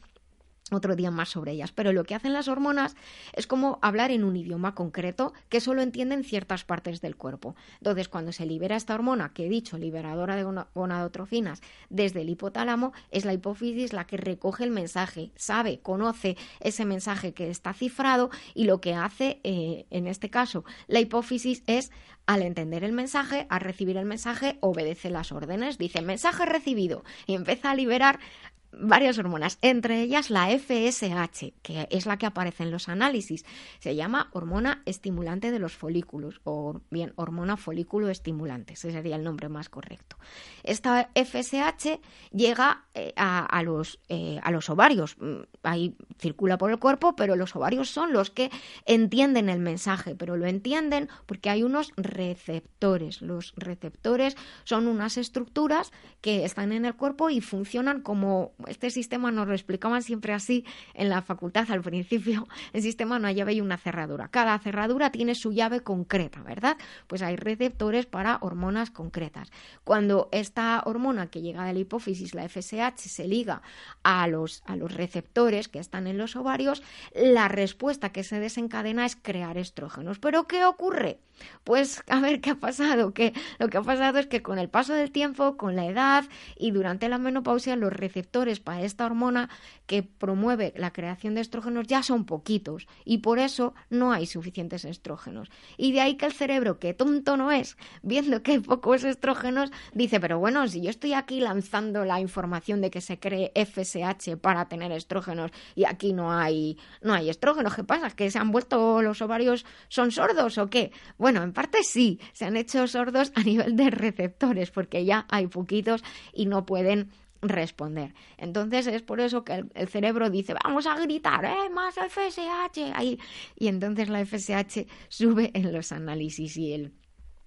otro día más sobre ellas. Pero lo que hacen las hormonas es como hablar en un idioma concreto que solo entienden ciertas partes del cuerpo. Entonces, cuando se libera esta hormona, que he dicho, liberadora de gonadotrofinas, desde el hipotálamo, es la hipófisis la que recoge el mensaje, sabe, conoce ese mensaje que está cifrado y lo que hace, eh, en este caso, la hipófisis es al entender el mensaje, al recibir el mensaje, obedece las órdenes, dice mensaje recibido y empieza a liberar varias hormonas, entre ellas la FSH, que es la que aparece en los análisis. Se llama hormona estimulante de los folículos, o bien hormona folículo estimulante, ese sería el nombre más correcto. Esta FSH llega eh, a, los, eh, a los ovarios, mm, ahí circula por el cuerpo, pero los ovarios son los que entienden el mensaje, pero lo entienden porque hay unos receptores. Los receptores son unas estructuras que están en el cuerpo y funcionan como este sistema nos lo explicaban siempre así en la facultad al principio. El sistema no hay llave y una cerradura. Cada cerradura tiene su llave concreta, ¿verdad? Pues hay receptores para hormonas concretas. Cuando esta hormona que llega de la hipófisis, la FSH, se liga a los, a los receptores que están en los ovarios, la respuesta que se desencadena es crear estrógenos. ¿Pero qué ocurre? Pues a ver qué ha pasado. Que lo que ha pasado es que con el paso del tiempo, con la edad y durante la menopausia, los receptores para esta hormona que promueve la creación de estrógenos ya son poquitos y por eso no hay suficientes estrógenos. Y de ahí que el cerebro, que tonto no es, viendo que hay pocos estrógenos, dice, pero bueno, si yo estoy aquí lanzando la información de que se cree FSH para tener estrógenos y aquí no hay, no hay estrógenos, ¿qué pasa? ¿Que se han vuelto los ovarios, son sordos o qué? En parte sí, se han hecho sordos a nivel de receptores porque ya hay poquitos y no pueden responder. Entonces es por eso que el, cerebro dice, vamos a gritar, ¡eh, más FSH! Ahí. Y entonces la FSH sube en los análisis y el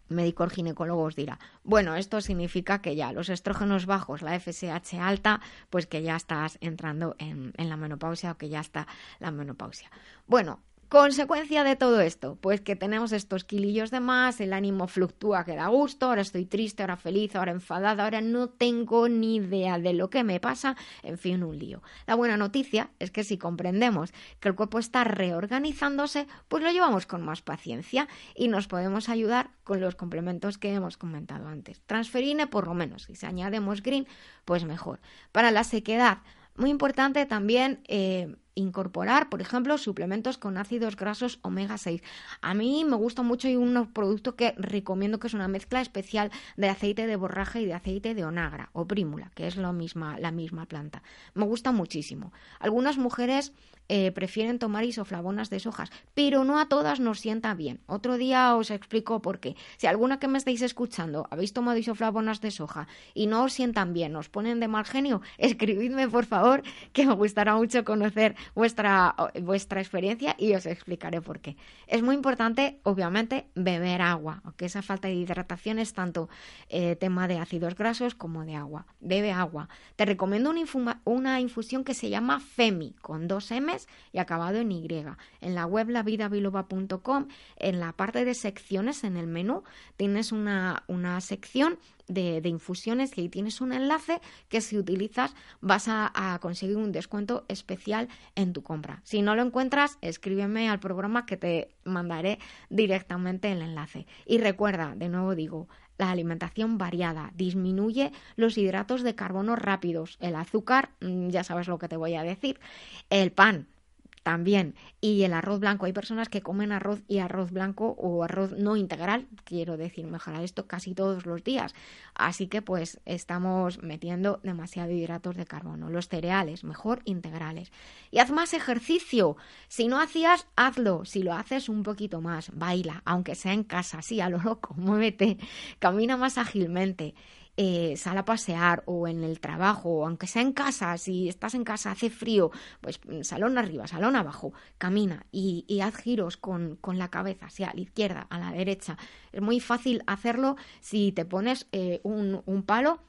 médico ginecólogo os dirá, bueno, esto significa que ya los estrógenos bajos, la FSH alta, pues que ya estás entrando en, en la menopausia o que ya está la menopausia. Bueno, Consecuencia de todo esto, pues que tenemos estos kilillos de más, el ánimo fluctúa que da gusto, ahora estoy triste, ahora feliz, ahora enfadada, ahora no tengo ni idea de lo que me pasa, en fin, un lío. La buena noticia es que si comprendemos que el cuerpo está reorganizándose, pues lo llevamos con más paciencia y nos podemos ayudar con los complementos que hemos comentado antes. Transferine por lo menos, si se añademos green, pues mejor. Para la sequedad, muy importante también eh, incorporar, por ejemplo, suplementos con ácidos grasos omega 6. A mí me gusta mucho y un producto que recomiendo que es una mezcla especial de aceite de borraja y de aceite de onagra o prímula, que es lo misma, la misma planta. Me gusta muchísimo. Algunas mujeres eh, prefieren tomar isoflavonas de sojas, pero no a todas nos sienta bien. Otro día os explico por qué. Si alguna que me estáis escuchando habéis tomado isoflavonas de soja y no os sientan bien, os ponen de mal genio, escribidme por favor, que me gustará mucho conocer vuestra, vuestra experiencia y os explicaré por qué. Es muy importante, obviamente, beber agua, aunque esa falta de hidratación es tanto eh, tema de ácidos grasos como de agua. Bebe agua. Te recomiendo una, una infusión que se llama FEMI, con dos M's y acabado en Y. En la web lavidabiloba.com, en la parte de secciones, en el menú, tienes una, una sección de, infusiones y ahí tienes un enlace que si utilizas vas a, conseguir un descuento especial en tu compra. Si no lo encuentras, escríbeme al programa que te mandaré directamente el enlace. Y recuerda, de nuevo digo, la alimentación variada disminuye los hidratos de carbono rápidos, el azúcar, mm, ya sabes lo que te voy a decir, el pan, también. Y el arroz blanco. Hay personas que comen arroz y arroz blanco o arroz no integral, quiero decir, mejorar esto casi todos los días. Así que pues estamos metiendo demasiado hidratos de carbono. Los cereales, mejor integrales. Y haz más ejercicio. Si no hacías, hazlo. Si lo haces un poquito más, baila, aunque sea en casa, sí, a lo loco, muévete, camina más ágilmente eh, sal a pasear o en el trabajo, o aunque sea en casa, si estás en casa, hace frío, pues mm, salón arriba, salón abajo, camina y, haz giros con, con, la cabeza, sea a la izquierda, a la derecha. Es muy fácil hacerlo si te pones eh, un, un palo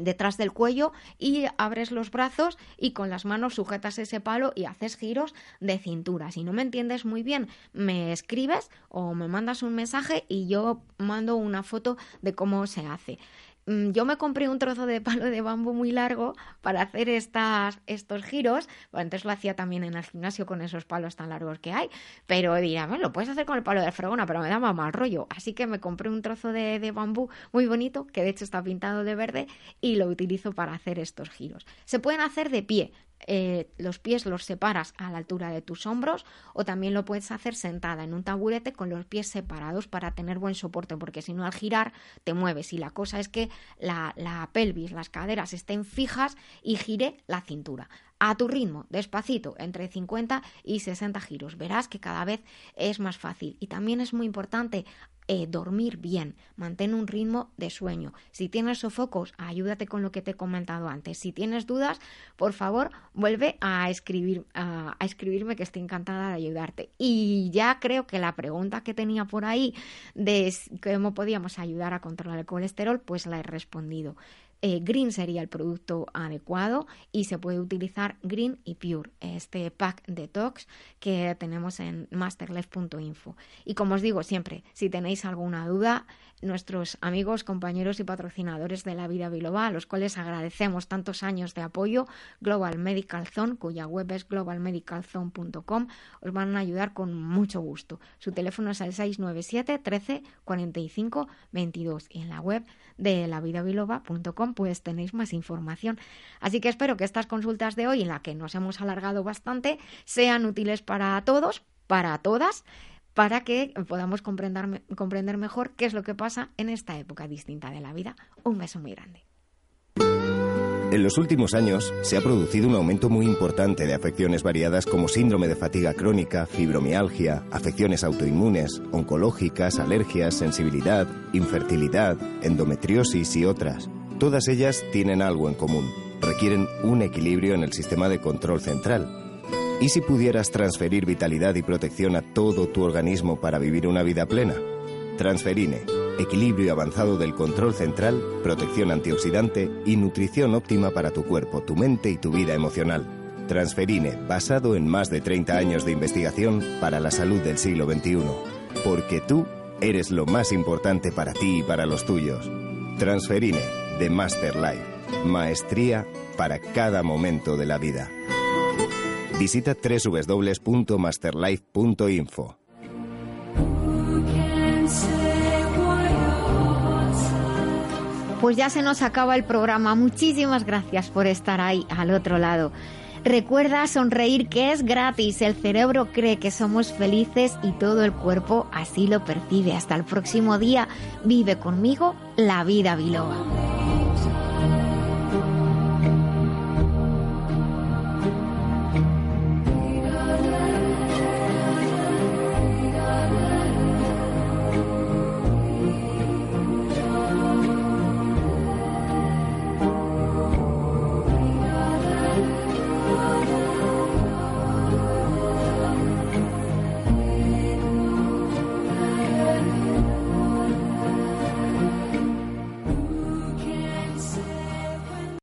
detrás del cuello y abres los brazos y con las manos sujetas ese palo y haces giros de cintura. Si no me entiendes muy bien, me escribes o me mandas un mensaje y yo mando una foto de cómo se hace. Mm, yo me compré un trozo de palo de bambú muy largo para hacer estos giros. Bueno, antes lo hacía también en el gimnasio con esos palos tan largos que hay. Pero bueno, lo puedes hacer con el palo de fregona, pero me da mal rollo. Así que me compré un trozo de, de bambú muy bonito, que de hecho está pintado de verde, y lo utilizo para hacer estos giros. Se pueden hacer de pie. Eh, los pies los separas a la altura de tus hombros o también lo puedes hacer sentada en un taburete con los pies separados para tener buen soporte porque si no al girar te mueves y la cosa es que la, la pelvis, las caderas estén fijas y gire la cintura a tu ritmo, despacito, entre 50 y 60 giros. Verás que cada vez es más fácil. Y también es muy importante eh, dormir bien, mantén un ritmo de sueño. Si tienes sofocos, ayúdate con lo que te he comentado antes. Si tienes dudas, por favor, vuelve a escribir a, escribirme que estoy encantada de ayudarte. Y ya creo que la pregunta que tenía por ahí de cómo podíamos ayudar a controlar el colesterol, pues la he respondido. Eh, green sería el producto adecuado y se puede utilizar Green y Pure, este pack detox que tenemos en masterlife.info. Y como os digo siempre, si tenéis alguna duda, nuestros amigos, compañeros y patrocinadores de la vida biloba, a los cuales agradecemos tantos años de apoyo, Global Medical Zone, cuya web es globalmedicalzone.com, os van a ayudar con mucho gusto. Su teléfono es el 697 13 45 22 y en la web de lavidabiloba.com pues tenéis más información. Así que espero que estas consultas de hoy, en la que nos hemos alargado bastante, sean útiles para todos, para todas para que podamos comprender, comprender mejor qué es lo que pasa en esta época distinta de la vida. Un beso muy grande. En los últimos años se ha producido un aumento muy importante de afecciones variadas como síndrome de fatiga crónica, fibromialgia, afecciones autoinmunes, oncológicas, alergias, sensibilidad, infertilidad, endometriosis y otras. Todas ellas tienen algo en común. Requieren un equilibrio en el sistema de control central. ¿Y si pudieras transferir vitalidad y protección a todo tu organismo para vivir una vida plena? Transferine. Equilibrio avanzado del control central, protección antioxidante y nutrición óptima para tu cuerpo, tu mente y tu vida emocional. Transferine, basado en más de 30 años de investigación para la salud del siglo XXI. Porque tú eres lo más importante para ti y para los tuyos. Transferine de Master Life. Maestría para cada momento de la vida. Visita www.masterlife.info. Pues ya se nos acaba el programa. Muchísimas gracias por estar ahí al otro lado. Recuerda sonreír que es gratis. El cerebro cree que somos felices y todo el cuerpo así lo percibe. Hasta el próximo día. Vive conmigo la vida biloba.